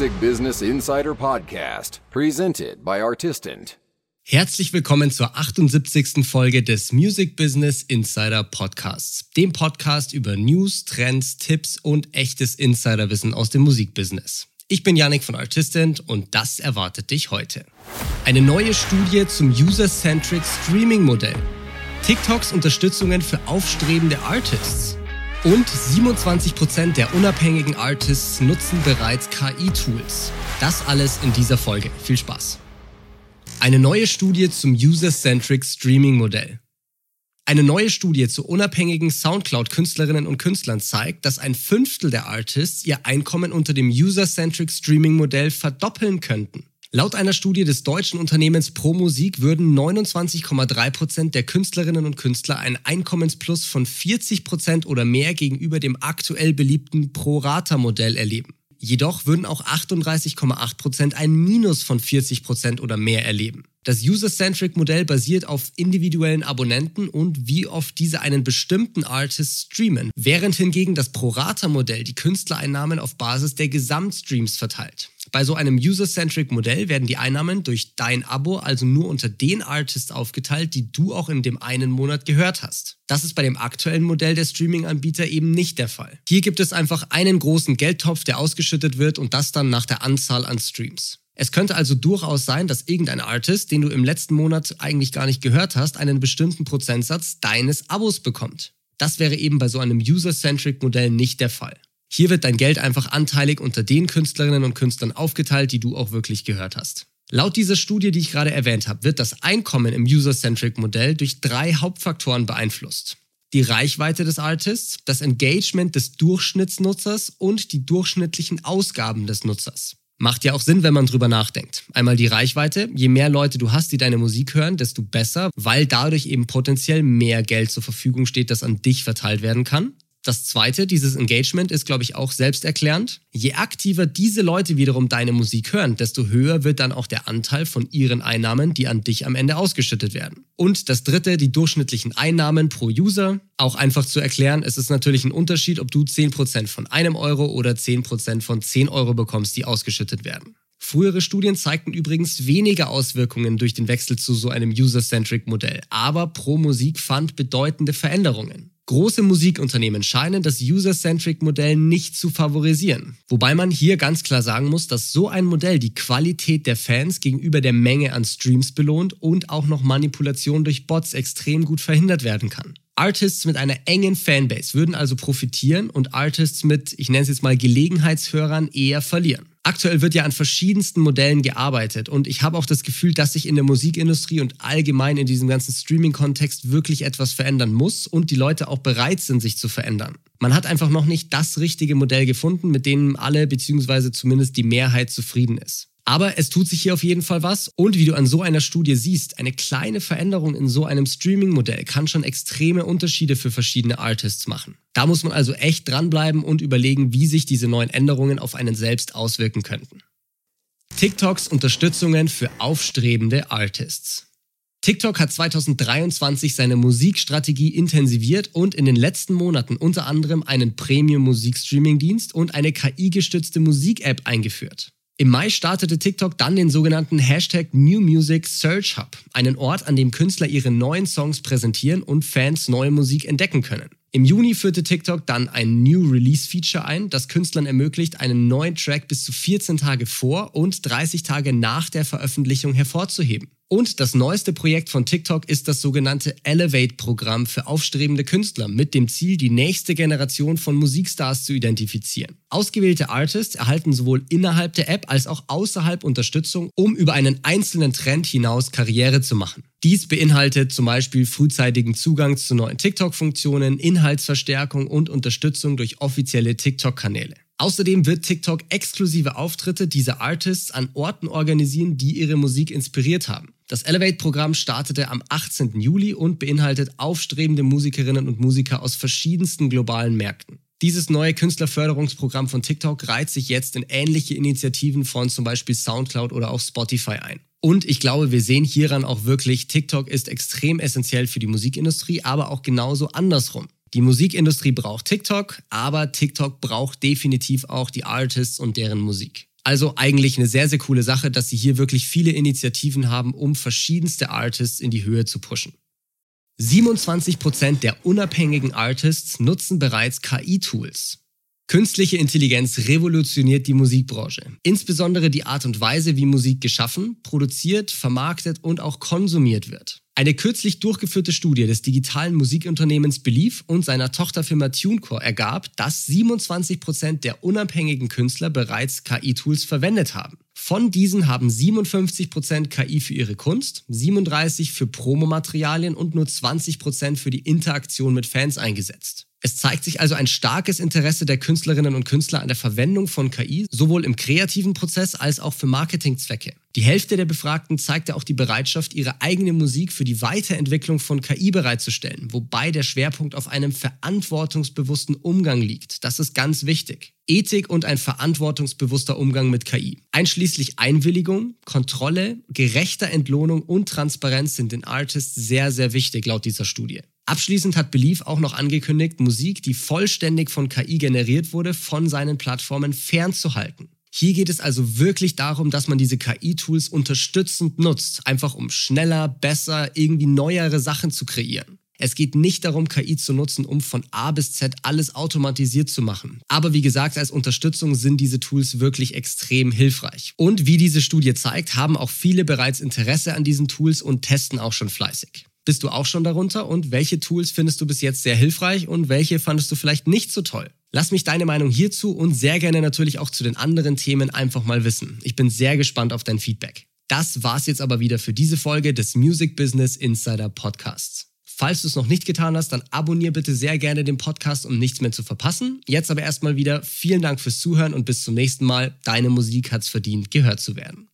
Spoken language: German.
Music Business Insider Podcast, presented by Artistant. Herzlich willkommen zur 78. Folge des Music Business Insider Podcasts, dem Podcast über News, Trends, Tipps und echtes Insiderwissen aus dem Musikbusiness. Ich bin Yannick von Artistant und das erwartet dich heute. Eine neue Studie zum User-Centric Streaming-Modell. TikToks Unterstützungen für aufstrebende Artists. Und 27% der unabhängigen Artists nutzen bereits KI-Tools. Das alles in dieser Folge. Viel Spaß. Eine neue Studie zum User-Centric Streaming-Modell. Eine neue Studie zu unabhängigen Soundcloud-Künstlerinnen und Künstlern zeigt, dass ein Fünftel der Artists ihr Einkommen unter dem User-Centric Streaming-Modell verdoppeln könnten. Laut einer Studie des deutschen Unternehmens ProMusik würden 29,3 Prozent der Künstlerinnen und Künstler ein Einkommensplus von 40 Prozent oder mehr gegenüber dem aktuell beliebten Pro-Rata-Modell erleben. Jedoch würden auch 38,8 Prozent ein Minus von 40 Prozent oder mehr erleben. Das User-Centric-Modell basiert auf individuellen Abonnenten und wie oft diese einen bestimmten Artist streamen, während hingegen das Pro-Rata-Modell die Künstlereinnahmen auf Basis der Gesamtstreams verteilt. Bei so einem User-Centric-Modell werden die Einnahmen durch dein Abo also nur unter den Artists aufgeteilt, die du auch in dem einen Monat gehört hast. Das ist bei dem aktuellen Modell der Streaming-Anbieter eben nicht der Fall. Hier gibt es einfach einen großen Geldtopf, der ausgeschüttet wird und das dann nach der Anzahl an Streams. Es könnte also durchaus sein, dass irgendein Artist, den du im letzten Monat eigentlich gar nicht gehört hast, einen bestimmten Prozentsatz deines Abos bekommt. Das wäre eben bei so einem User-Centric-Modell nicht der Fall. Hier wird dein Geld einfach anteilig unter den Künstlerinnen und Künstlern aufgeteilt, die du auch wirklich gehört hast. Laut dieser Studie, die ich gerade erwähnt habe, wird das Einkommen im User-Centric-Modell durch drei Hauptfaktoren beeinflusst. Die Reichweite des Artists, das Engagement des Durchschnittsnutzers und die durchschnittlichen Ausgaben des Nutzers. Macht ja auch Sinn, wenn man drüber nachdenkt. Einmal die Reichweite. Je mehr Leute du hast, die deine Musik hören, desto besser, weil dadurch eben potenziell mehr Geld zur Verfügung steht, das an dich verteilt werden kann. Das zweite, dieses Engagement ist, glaube ich, auch selbsterklärend. Je aktiver diese Leute wiederum deine Musik hören, desto höher wird dann auch der Anteil von ihren Einnahmen, die an dich am Ende ausgeschüttet werden. Und das dritte, die durchschnittlichen Einnahmen pro User. Auch einfach zu erklären, es ist natürlich ein Unterschied, ob du 10% von einem Euro oder 10% von 10 Euro bekommst, die ausgeschüttet werden. Frühere Studien zeigten übrigens weniger Auswirkungen durch den Wechsel zu so einem User-Centric Modell, aber Pro Musik fand bedeutende Veränderungen. Große Musikunternehmen scheinen das User-Centric-Modell nicht zu favorisieren. Wobei man hier ganz klar sagen muss, dass so ein Modell die Qualität der Fans gegenüber der Menge an Streams belohnt und auch noch Manipulation durch Bots extrem gut verhindert werden kann. Artists mit einer engen Fanbase würden also profitieren und Artists mit, ich nenne es jetzt mal Gelegenheitshörern, eher verlieren. Aktuell wird ja an verschiedensten Modellen gearbeitet und ich habe auch das Gefühl, dass sich in der Musikindustrie und allgemein in diesem ganzen Streaming-Kontext wirklich etwas verändern muss und die Leute auch bereit sind, sich zu verändern. Man hat einfach noch nicht das richtige Modell gefunden, mit dem alle bzw. zumindest die Mehrheit zufrieden ist. Aber es tut sich hier auf jeden Fall was. Und wie du an so einer Studie siehst, eine kleine Veränderung in so einem Streaming-Modell kann schon extreme Unterschiede für verschiedene Artists machen. Da muss man also echt dranbleiben und überlegen, wie sich diese neuen Änderungen auf einen selbst auswirken könnten. TikToks Unterstützungen für aufstrebende Artists. TikTok hat 2023 seine Musikstrategie intensiviert und in den letzten Monaten unter anderem einen Premium-Musikstreaming-Dienst und eine KI-gestützte Musik-App eingeführt. Im Mai startete TikTok dann den sogenannten Hashtag New Music Search Hub, einen Ort, an dem Künstler ihre neuen Songs präsentieren und Fans neue Musik entdecken können. Im Juni führte TikTok dann ein New Release Feature ein, das Künstlern ermöglicht, einen neuen Track bis zu 14 Tage vor und 30 Tage nach der Veröffentlichung hervorzuheben. Und das neueste Projekt von TikTok ist das sogenannte Elevate-Programm für aufstrebende Künstler mit dem Ziel, die nächste Generation von Musikstars zu identifizieren. Ausgewählte Artists erhalten sowohl innerhalb der App als auch außerhalb Unterstützung, um über einen einzelnen Trend hinaus Karriere zu machen. Dies beinhaltet zum Beispiel frühzeitigen Zugang zu neuen TikTok-Funktionen, Inhaltsverstärkung und Unterstützung durch offizielle TikTok-Kanäle. Außerdem wird TikTok exklusive Auftritte dieser Artists an Orten organisieren, die ihre Musik inspiriert haben. Das Elevate-Programm startete am 18. Juli und beinhaltet aufstrebende Musikerinnen und Musiker aus verschiedensten globalen Märkten. Dieses neue Künstlerförderungsprogramm von TikTok reiht sich jetzt in ähnliche Initiativen von zum Beispiel SoundCloud oder auch Spotify ein. Und ich glaube, wir sehen hieran auch wirklich, TikTok ist extrem essentiell für die Musikindustrie, aber auch genauso andersrum. Die Musikindustrie braucht TikTok, aber TikTok braucht definitiv auch die Artists und deren Musik. Also eigentlich eine sehr, sehr coole Sache, dass sie hier wirklich viele Initiativen haben, um verschiedenste Artists in die Höhe zu pushen. 27% der unabhängigen Artists nutzen bereits KI-Tools. Künstliche Intelligenz revolutioniert die Musikbranche. Insbesondere die Art und Weise, wie Musik geschaffen, produziert, vermarktet und auch konsumiert wird. Eine kürzlich durchgeführte Studie des digitalen Musikunternehmens Belief und seiner Tochterfirma TuneCore ergab, dass 27% der unabhängigen Künstler bereits KI-Tools verwendet haben. Von diesen haben 57% KI für ihre Kunst, 37% für Promomaterialien und nur 20% für die Interaktion mit Fans eingesetzt. Es zeigt sich also ein starkes Interesse der Künstlerinnen und Künstler an der Verwendung von KI, sowohl im kreativen Prozess als auch für Marketingzwecke. Die Hälfte der Befragten zeigte auch die Bereitschaft, ihre eigene Musik für die Weiterentwicklung von KI bereitzustellen, wobei der Schwerpunkt auf einem verantwortungsbewussten Umgang liegt. Das ist ganz wichtig. Ethik und ein verantwortungsbewusster Umgang mit KI. Einschließlich Einwilligung, Kontrolle, gerechter Entlohnung und Transparenz sind den Artists sehr, sehr wichtig laut dieser Studie. Abschließend hat Belief auch noch angekündigt, Musik, die vollständig von KI generiert wurde, von seinen Plattformen fernzuhalten. Hier geht es also wirklich darum, dass man diese KI-Tools unterstützend nutzt, einfach um schneller, besser, irgendwie neuere Sachen zu kreieren. Es geht nicht darum, KI zu nutzen, um von A bis Z alles automatisiert zu machen. Aber wie gesagt, als Unterstützung sind diese Tools wirklich extrem hilfreich. Und wie diese Studie zeigt, haben auch viele bereits Interesse an diesen Tools und testen auch schon fleißig. Bist du auch schon darunter und welche Tools findest du bis jetzt sehr hilfreich und welche fandest du vielleicht nicht so toll? Lass mich deine Meinung hierzu und sehr gerne natürlich auch zu den anderen Themen einfach mal wissen. Ich bin sehr gespannt auf dein Feedback. Das war's jetzt aber wieder für diese Folge des Music Business Insider Podcasts. Falls du es noch nicht getan hast, dann abonniere bitte sehr gerne den Podcast, um nichts mehr zu verpassen. Jetzt aber erstmal wieder vielen Dank fürs Zuhören und bis zum nächsten Mal. Deine Musik hat's verdient, gehört zu werden.